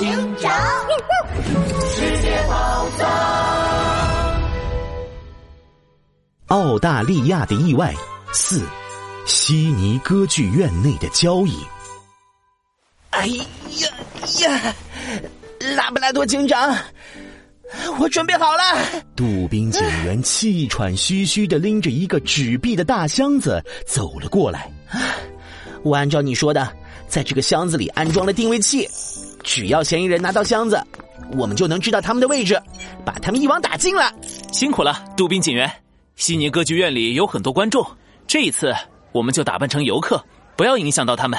警长，世界宝藏。澳大利亚的意外四，悉尼歌剧院内的交易。哎呀呀！拉布拉多警长，我准备好了。杜宾警员气喘吁吁的拎着一个纸币的大箱子走了过来。我按照你说的，在这个箱子里安装了定位器，只要嫌疑人拿到箱子，我们就能知道他们的位置，把他们一网打尽了。辛苦了，杜宾警员。悉尼歌剧院里有很多观众，这一次我们就打扮成游客，不要影响到他们。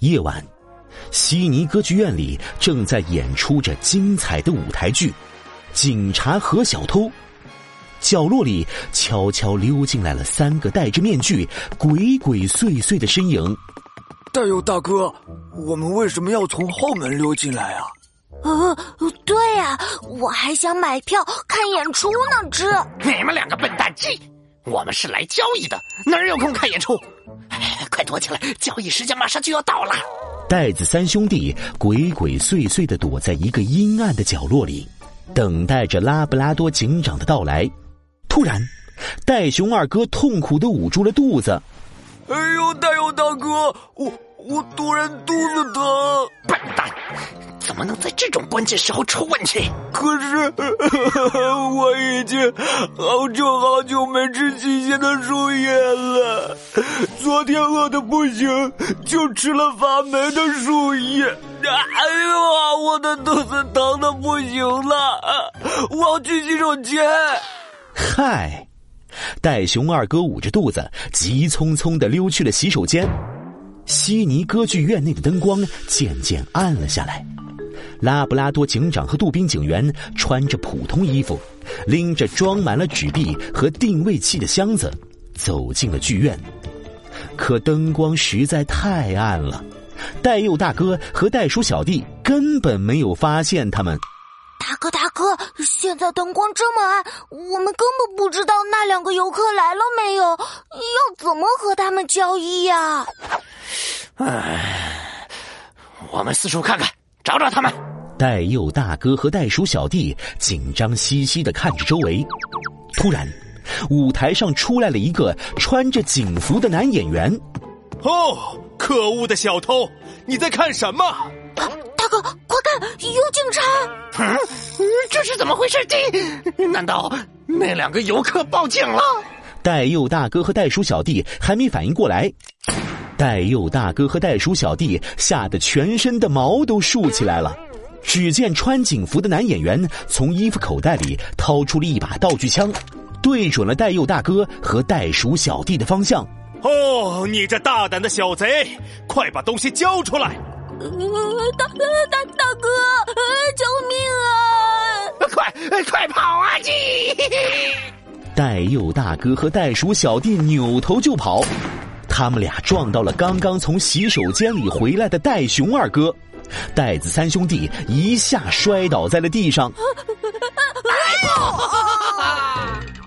夜晚。悉尼歌剧院里正在演出着精彩的舞台剧《警察和小偷》。角落里悄悄溜进来了三个戴着面具、鬼鬼祟祟的身影。大佑大哥，我们为什么要从后门溜进来啊？呃，对呀，我还想买票看演出呢。这你们两个笨蛋鸡，我们是来交易的，哪有空看演出？哎，快躲起来，交易时间马上就要到了。袋子三兄弟鬼鬼祟祟的躲在一个阴暗的角落里，等待着拉布拉多警长的到来。突然，袋熊二哥痛苦的捂住了肚子。“哎呦，袋熊大哥，我我突然肚子疼！”笨蛋。怎么能在这种关键时候出问题？可是我已经好久好久没吃新鲜的树叶了，昨天饿的不行，就吃了发霉的树叶。哎呦，我的肚子疼的不行了，我要去洗手间。嗨，戴熊二哥捂着肚子，急匆匆的溜去了洗手间。悉尼歌剧院内的灯光渐渐暗了下来。拉布拉多警长和杜宾警员穿着普通衣服，拎着装满了纸币和定位器的箱子，走进了剧院。可灯光实在太暗了，戴佑大哥和袋鼠小弟根本没有发现他们。大哥，大哥，现在灯光这么暗，我们根本不知道那两个游客来了没有，要怎么和他们交易呀？唉，我们四处看看。找找他们！戴佑大哥和袋鼠小弟紧张兮兮的看着周围。突然，舞台上出来了一个穿着警服的男演员。哦，可恶的小偷！你在看什么？大哥，快看，有警察！嗯，这是怎么回事？这难道那两个游客报警了？戴佑大哥和袋鼠小弟还没反应过来。戴佑大哥和袋鼠小弟吓得全身的毛都竖起来了。只见穿警服的男演员从衣服口袋里掏出了一把道具枪，对准了戴佑大哥和袋鼠小弟的方向。哦，你这大胆的小贼，快把东西交出来！大大大哥，救命啊！快快跑啊！你！戴佑大哥和袋鼠小弟扭头就跑。他们俩撞到了刚刚从洗手间里回来的戴熊二哥，袋子三兄弟一下摔倒在了地上。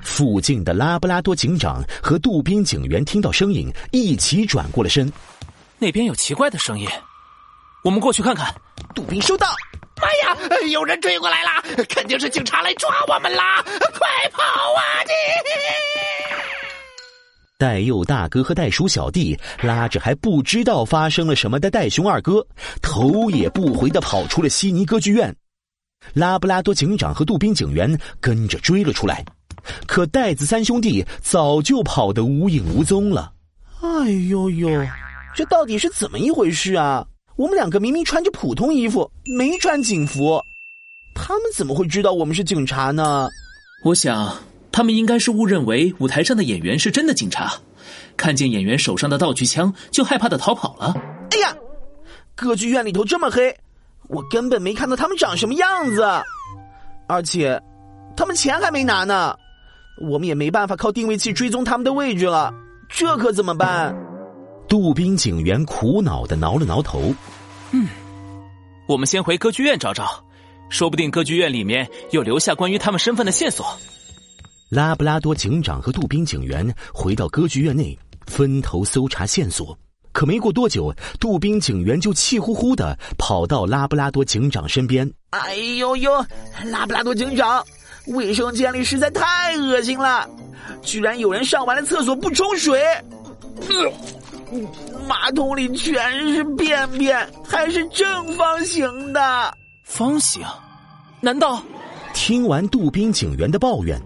附近的拉布拉多警长和杜宾警员听到声音，一起转过了身。那边有奇怪的声音，我们过去看看。杜宾收到。妈呀，有人追过来了，肯定是警察来抓我们啦！快跑戴佑大哥和袋鼠小弟拉着还不知道发生了什么的袋熊二哥，头也不回的跑出了悉尼歌剧院。拉布拉多警长和杜宾警员跟着追了出来，可袋子三兄弟早就跑得无影无踪了。哎呦呦，这到底是怎么一回事啊？我们两个明明穿着普通衣服，没穿警服，他们怎么会知道我们是警察呢？我想。他们应该是误认为舞台上的演员是真的警察，看见演员手上的道具枪就害怕的逃跑了。哎呀，歌剧院里头这么黑，我根本没看到他们长什么样子，而且他们钱还没拿呢，我们也没办法靠定位器追踪他们的位置了，这可怎么办？杜宾警员苦恼的挠了挠头，嗯，我们先回歌剧院找找，说不定歌剧院里面有留下关于他们身份的线索。拉布拉多警长和杜宾警员回到歌剧院内，分头搜查线索。可没过多久，杜宾警员就气呼呼的跑到拉布拉多警长身边。哎呦呦，拉布拉多警长，卫生间里实在太恶心了，居然有人上完了厕所不冲水，呃，马桶里全是便便，还是正方形的。方形？难道？听完杜宾警员的抱怨，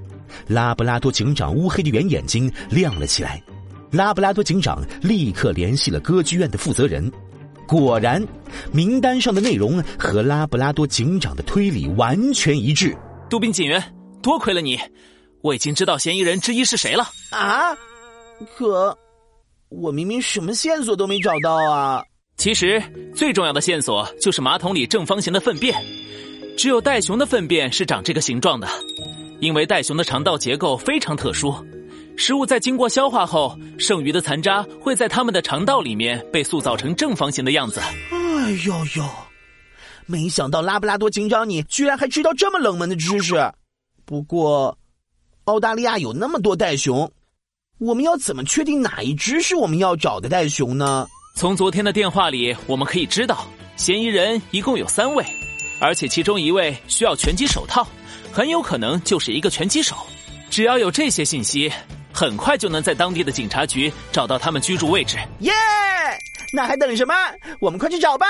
拉布拉多警长乌黑的圆眼睛亮了起来。拉布拉多警长立刻联系了歌剧院的负责人，果然，名单上的内容和拉布拉多警长的推理完全一致。杜宾警员，多亏了你，我已经知道嫌疑人之一是谁了。啊？可，我明明什么线索都没找到啊！其实最重要的线索就是马桶里正方形的粪便，只有袋熊的粪便是长这个形状的，因为袋熊的肠道结构非常特殊。食物在经过消化后，剩余的残渣会在它们的肠道里面被塑造成正方形的样子。哎呦呦，没想到拉布拉多警长你居然还知道这么冷门的知识。不过，澳大利亚有那么多袋熊，我们要怎么确定哪一只是我们要找的袋熊呢？从昨天的电话里，我们可以知道，嫌疑人一共有三位，而且其中一位需要拳击手套，很有可能就是一个拳击手。只要有这些信息。很快就能在当地的警察局找到他们居住位置。耶！那还等什么？我们快去找吧。